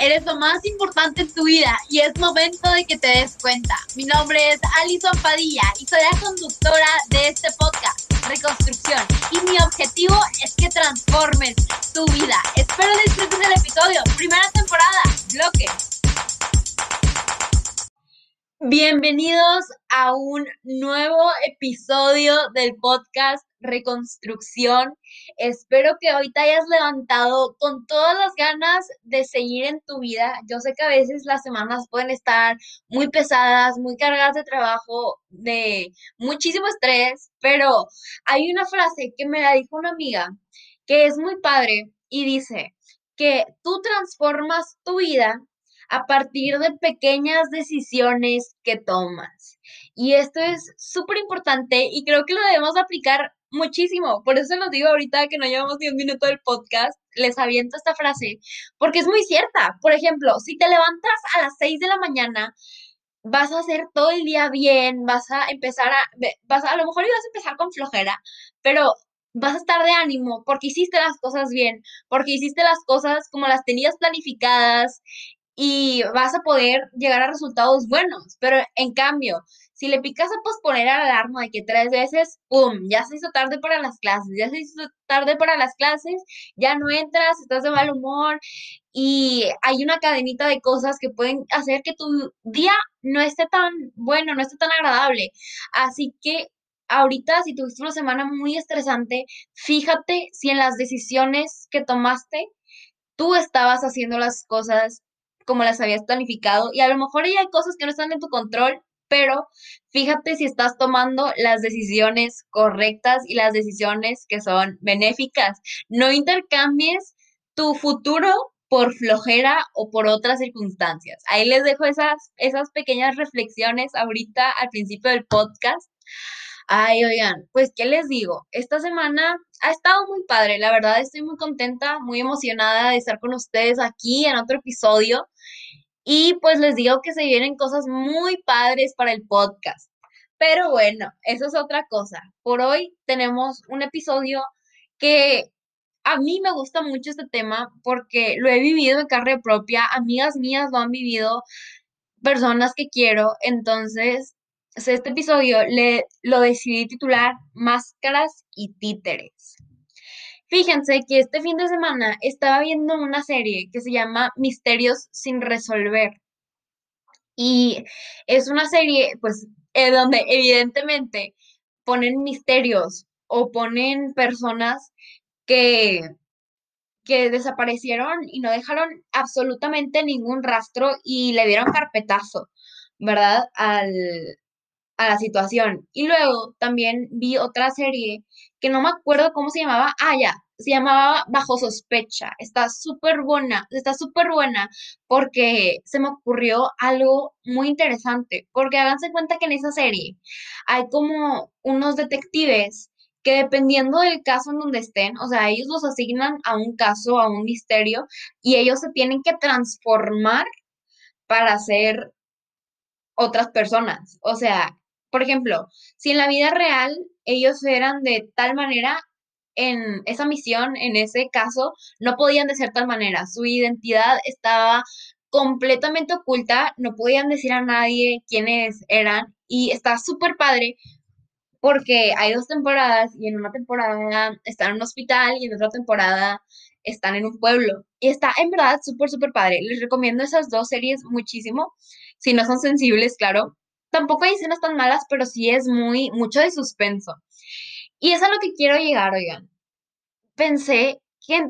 eres lo más importante en tu vida y es momento de que te des cuenta. Mi nombre es Alison Padilla y soy la conductora de este podcast, Reconstrucción. Y mi objetivo es que transformes tu vida. Espero disfrutes el episodio. Primera temporada, bloque. Bienvenidos a un nuevo episodio del podcast Reconstrucción. Espero que hoy te hayas levantado con todas las ganas de seguir en tu vida. Yo sé que a veces las semanas pueden estar muy pesadas, muy cargadas de trabajo, de muchísimo estrés, pero hay una frase que me la dijo una amiga que es muy padre y dice que tú transformas tu vida a partir de pequeñas decisiones que tomas. Y esto es súper importante y creo que lo debemos aplicar muchísimo. Por eso los digo ahorita que no llevamos ni un minuto del podcast, les aviento esta frase, porque es muy cierta. Por ejemplo, si te levantas a las 6 de la mañana, vas a hacer todo el día bien, vas a empezar a, vas a, a lo mejor ibas a empezar con flojera, pero vas a estar de ánimo porque hiciste las cosas bien, porque hiciste las cosas como las tenías planificadas y vas a poder llegar a resultados buenos. Pero en cambio, si le picas a posponer la alarma de que tres veces, ¡pum! Ya se hizo tarde para las clases, ya se hizo tarde para las clases, ya no entras, estás de mal humor y hay una cadenita de cosas que pueden hacer que tu día no esté tan bueno, no esté tan agradable. Así que ahorita, si tuviste una semana muy estresante, fíjate si en las decisiones que tomaste, tú estabas haciendo las cosas como las habías planificado y a lo mejor ya hay cosas que no están en tu control, pero fíjate si estás tomando las decisiones correctas y las decisiones que son benéficas. No intercambies tu futuro por flojera o por otras circunstancias. Ahí les dejo esas, esas pequeñas reflexiones ahorita al principio del podcast. Ay, oigan, pues, ¿qué les digo? Esta semana ha estado muy padre, la verdad estoy muy contenta, muy emocionada de estar con ustedes aquí en otro episodio. Y pues les digo que se vienen cosas muy padres para el podcast. Pero bueno, eso es otra cosa. Por hoy tenemos un episodio que a mí me gusta mucho este tema porque lo he vivido en carne propia, amigas mías lo han vivido, personas que quiero, entonces este episodio le, lo decidí titular Máscaras y Títeres. Fíjense que este fin de semana estaba viendo una serie que se llama Misterios sin resolver. Y es una serie, pues, eh, donde evidentemente ponen misterios o ponen personas que, que desaparecieron y no dejaron absolutamente ningún rastro y le dieron carpetazo, ¿verdad? Al, a la situación. Y luego también vi otra serie que no me acuerdo cómo se llamaba. Ah, ya, se llamaba Bajo Sospecha. Está súper buena, está súper buena porque se me ocurrió algo muy interesante. Porque háganse cuenta que en esa serie hay como unos detectives que dependiendo del caso en donde estén, o sea, ellos los asignan a un caso, a un misterio, y ellos se tienen que transformar para ser otras personas. O sea, por ejemplo, si en la vida real ellos eran de tal manera, en esa misión, en ese caso, no podían de tal manera. Su identidad estaba completamente oculta, no podían decir a nadie quiénes eran y está súper padre porque hay dos temporadas y en una temporada están en un hospital y en otra temporada están en un pueblo. Y está en verdad súper, súper padre. Les recomiendo esas dos series muchísimo. Si no son sensibles, claro, tampoco hay escenas tan malas, pero sí es muy, mucho de suspenso. Y es a lo que quiero llegar, oigan. Pensé que,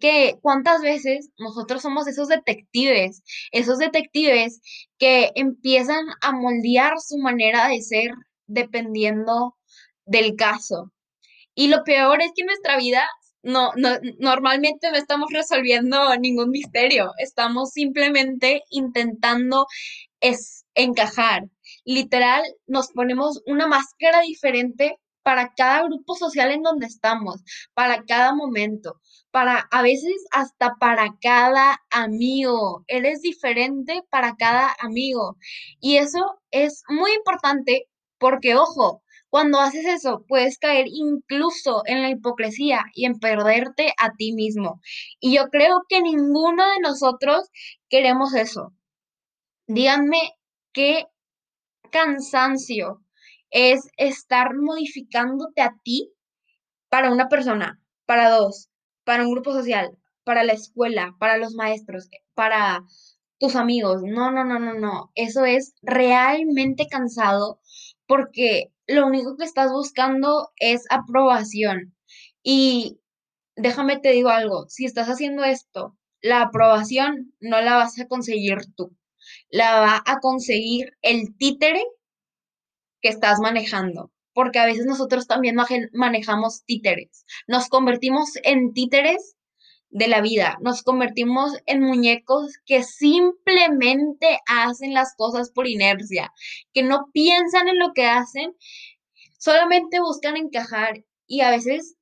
que cuántas veces nosotros somos esos detectives, esos detectives que empiezan a moldear su manera de ser dependiendo del caso. Y lo peor es que en nuestra vida no, no, normalmente no estamos resolviendo ningún misterio, estamos simplemente intentando encajar literal nos ponemos una máscara diferente para cada grupo social en donde estamos, para cada momento, para a veces hasta para cada amigo. Eres diferente para cada amigo. Y eso es muy importante porque, ojo, Cuando haces eso, puedes caer incluso en la hipocresía y en perderte a ti mismo. Y yo creo que ninguno de nosotros queremos eso. Díganme qué cansancio es estar modificándote a ti para una persona, para dos, para un grupo social, para la escuela, para los maestros, para tus amigos. No, no, no, no, no. Eso es realmente cansado porque lo único que estás buscando es aprobación. Y déjame te digo algo, si estás haciendo esto, la aprobación no la vas a conseguir tú, la va a conseguir el títere que estás manejando, porque a veces nosotros también manejamos títeres, nos convertimos en títeres de la vida, nos convertimos en muñecos que simplemente hacen las cosas por inercia, que no piensan en lo que hacen, solamente buscan encajar y a veces,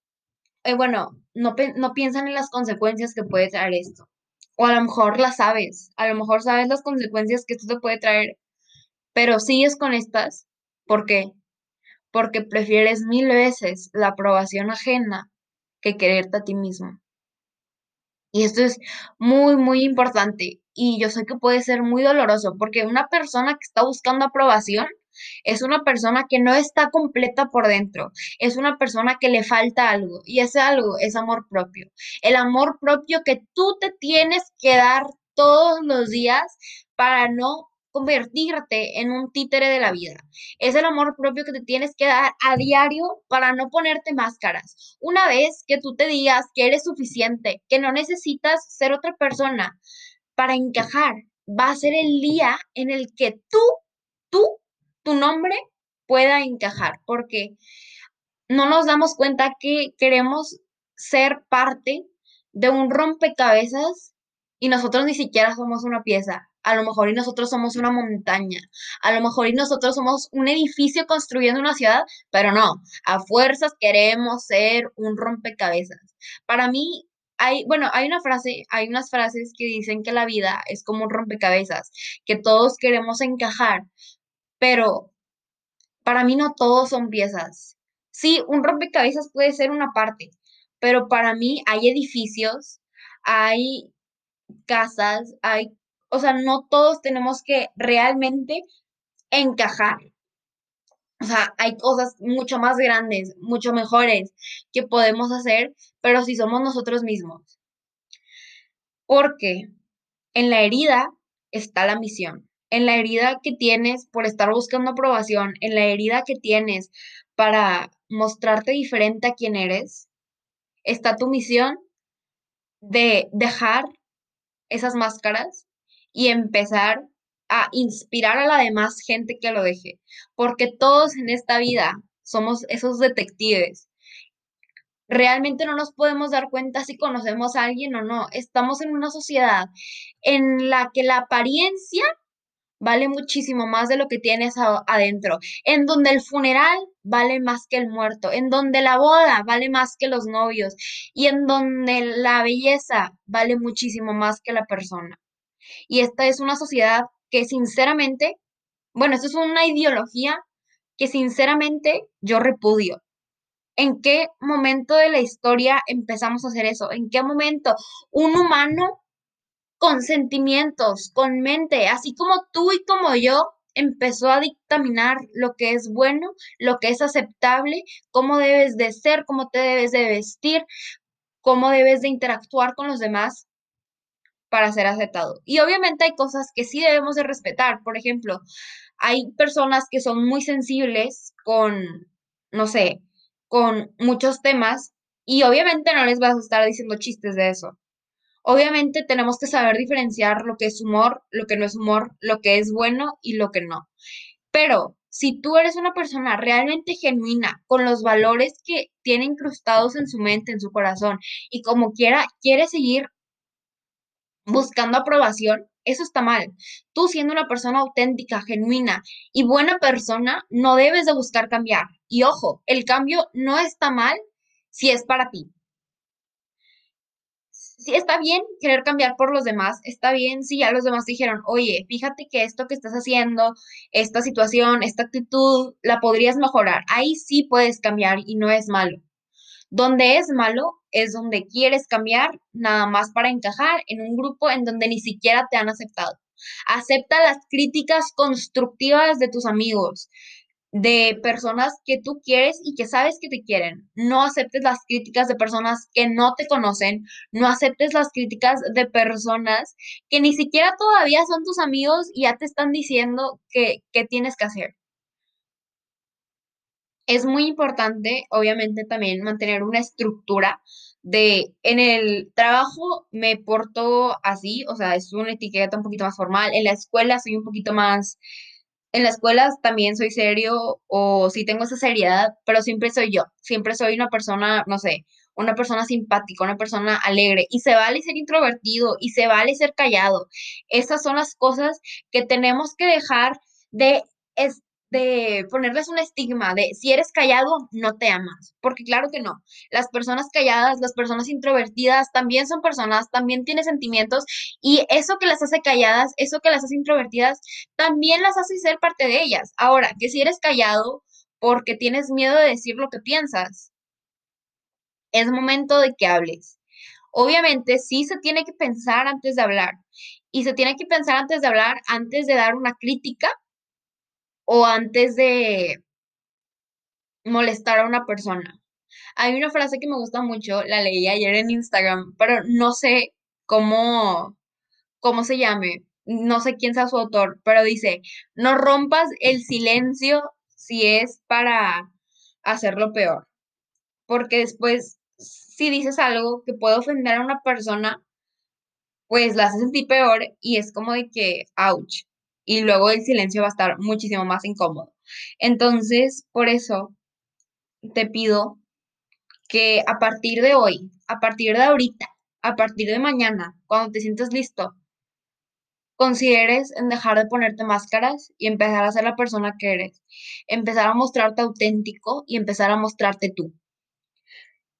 eh, bueno, no, no piensan en las consecuencias que puede traer esto. O a lo mejor las sabes, a lo mejor sabes las consecuencias que esto te puede traer, pero sigues con estas. ¿Por qué? Porque prefieres mil veces la aprobación ajena que quererte a ti mismo. Y esto es muy, muy importante. Y yo sé que puede ser muy doloroso porque una persona que está buscando aprobación es una persona que no está completa por dentro, es una persona que le falta algo y ese algo es amor propio. El amor propio que tú te tienes que dar todos los días para no convertirte en un títere de la vida. Es el amor propio que te tienes que dar a diario para no ponerte máscaras. Una vez que tú te digas que eres suficiente, que no necesitas ser otra persona para encajar, va a ser el día en el que tú, tú, tu nombre pueda encajar, porque no nos damos cuenta que queremos ser parte de un rompecabezas y nosotros ni siquiera somos una pieza a lo mejor y nosotros somos una montaña, a lo mejor y nosotros somos un edificio construyendo una ciudad, pero no, a fuerzas queremos ser un rompecabezas. Para mí, hay, bueno, hay una frase, hay unas frases que dicen que la vida es como un rompecabezas, que todos queremos encajar, pero para mí no todos son piezas. Sí, un rompecabezas puede ser una parte, pero para mí hay edificios, hay casas, hay o sea, no todos tenemos que realmente encajar. O sea, hay cosas mucho más grandes, mucho mejores que podemos hacer, pero si somos nosotros mismos. Porque en la herida está la misión. En la herida que tienes por estar buscando aprobación, en la herida que tienes para mostrarte diferente a quien eres, está tu misión de dejar esas máscaras y empezar a inspirar a la demás gente que lo deje, porque todos en esta vida somos esos detectives. Realmente no nos podemos dar cuenta si conocemos a alguien o no. Estamos en una sociedad en la que la apariencia vale muchísimo más de lo que tienes adentro, en donde el funeral vale más que el muerto, en donde la boda vale más que los novios y en donde la belleza vale muchísimo más que la persona. Y esta es una sociedad que sinceramente, bueno, esto es una ideología que sinceramente yo repudio. ¿En qué momento de la historia empezamos a hacer eso? ¿En qué momento un humano con sentimientos, con mente, así como tú y como yo, empezó a dictaminar lo que es bueno, lo que es aceptable, cómo debes de ser, cómo te debes de vestir, cómo debes de interactuar con los demás para ser aceptado. Y obviamente hay cosas que sí debemos de respetar. Por ejemplo, hay personas que son muy sensibles con, no sé, con muchos temas y obviamente no les vas a estar diciendo chistes de eso. Obviamente tenemos que saber diferenciar lo que es humor, lo que no es humor, lo que es bueno y lo que no. Pero si tú eres una persona realmente genuina, con los valores que tiene incrustados en su mente, en su corazón, y como quiera, quiere seguir buscando aprobación, eso está mal. Tú siendo una persona auténtica, genuina y buena persona, no debes de buscar cambiar. Y ojo, el cambio no está mal si es para ti. Sí, está bien querer cambiar por los demás, está bien si ya los demás dijeron, oye, fíjate que esto que estás haciendo, esta situación, esta actitud, la podrías mejorar. Ahí sí puedes cambiar y no es malo. Donde es malo es donde quieres cambiar nada más para encajar en un grupo en donde ni siquiera te han aceptado. Acepta las críticas constructivas de tus amigos de personas que tú quieres y que sabes que te quieren. No aceptes las críticas de personas que no te conocen, no aceptes las críticas de personas que ni siquiera todavía son tus amigos y ya te están diciendo que, tienes que hacer. Es muy importante, obviamente, también mantener una estructura de en el trabajo me porto así, o sea, es una etiqueta un poquito más formal, en la escuela soy un poquito más en la escuela también soy serio o sí tengo esa seriedad, pero siempre soy yo, siempre soy una persona, no sé, una persona simpática, una persona alegre y se vale ser introvertido y se vale ser callado. Esas son las cosas que tenemos que dejar de, de ponerles un estigma de si eres callado, no te amas, porque claro que no. Las personas calladas, las personas introvertidas también son personas, también tienen sentimientos y eso que las hace calladas, eso que las hace introvertidas, también las hace ser parte de ellas. Ahora, que si eres callado porque tienes miedo de decir lo que piensas, es momento de que hables. Obviamente, sí se tiene que pensar antes de hablar y se tiene que pensar antes de hablar, antes de dar una crítica o antes de molestar a una persona. Hay una frase que me gusta mucho, la leí ayer en Instagram, pero no sé cómo, cómo se llame, no sé quién sea su autor, pero dice, no rompas el silencio si es para hacerlo peor, porque después, si dices algo que puede ofender a una persona, pues la hace sentir peor y es como de que, ouch y luego el silencio va a estar muchísimo más incómodo. Entonces, por eso te pido que a partir de hoy, a partir de ahorita, a partir de mañana, cuando te sientas listo, consideres en dejar de ponerte máscaras y empezar a ser la persona que eres, empezar a mostrarte auténtico y empezar a mostrarte tú.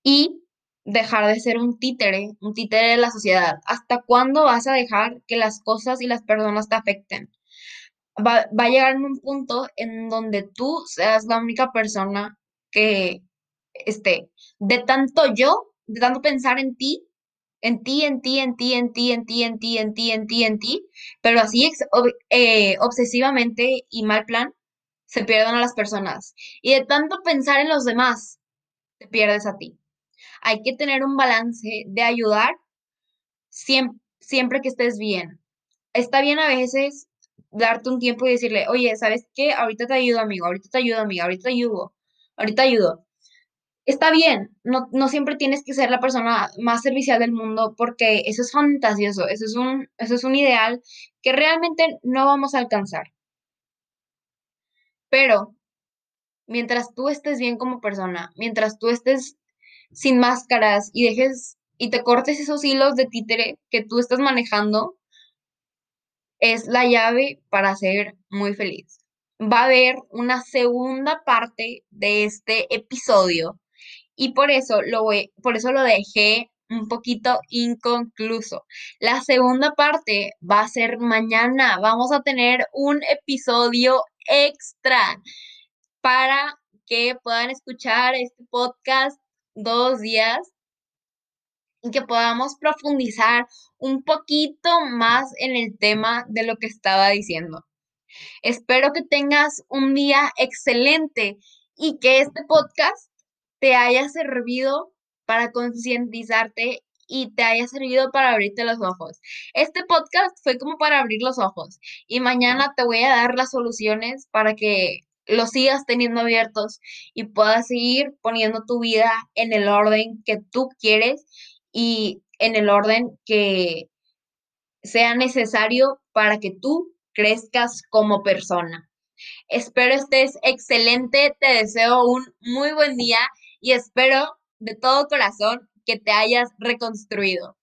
Y dejar de ser un títere, un títere de la sociedad. ¿Hasta cuándo vas a dejar que las cosas y las personas te afecten? Va, a llegar en un punto en donde tú seas la única persona que esté de tanto yo, de tanto pensar en ti, en ti, en ti, en ti, en ti, en ti, en ti, en ti, en ti, en ti, pero así eh, obsesivamente y mal plan, se pierden a las personas. Y de tanto pensar en los demás, te pierdes a ti. Hay que tener un balance de ayudar siempre, siempre que estés bien. Está bien a veces darte un tiempo y decirle, oye, ¿sabes qué? Ahorita te ayudo, amigo, ahorita te ayudo, amiga, ahorita te ayudo, ahorita ayudo. Está bien, no, no siempre tienes que ser la persona más servicial del mundo porque eso es fantasioso, eso es un, eso es un ideal que realmente no vamos a alcanzar. Pero mientras tú estés bien como persona, mientras tú estés sin máscaras y dejes y te cortes esos hilos de títere que tú estás manejando, es la llave para ser muy feliz. Va a haber una segunda parte de este episodio y por eso lo por eso lo dejé un poquito inconcluso. La segunda parte va a ser mañana. Vamos a tener un episodio extra para que puedan escuchar este podcast dos días y que podamos profundizar un poquito más en el tema de lo que estaba diciendo. Espero que tengas un día excelente y que este podcast te haya servido para concientizarte y te haya servido para abrirte los ojos. Este podcast fue como para abrir los ojos y mañana te voy a dar las soluciones para que los sigas teniendo abiertos y puedas seguir poniendo tu vida en el orden que tú quieres y en el orden que sea necesario para que tú crezcas como persona. Espero estés excelente, te deseo un muy buen día y espero de todo corazón que te hayas reconstruido.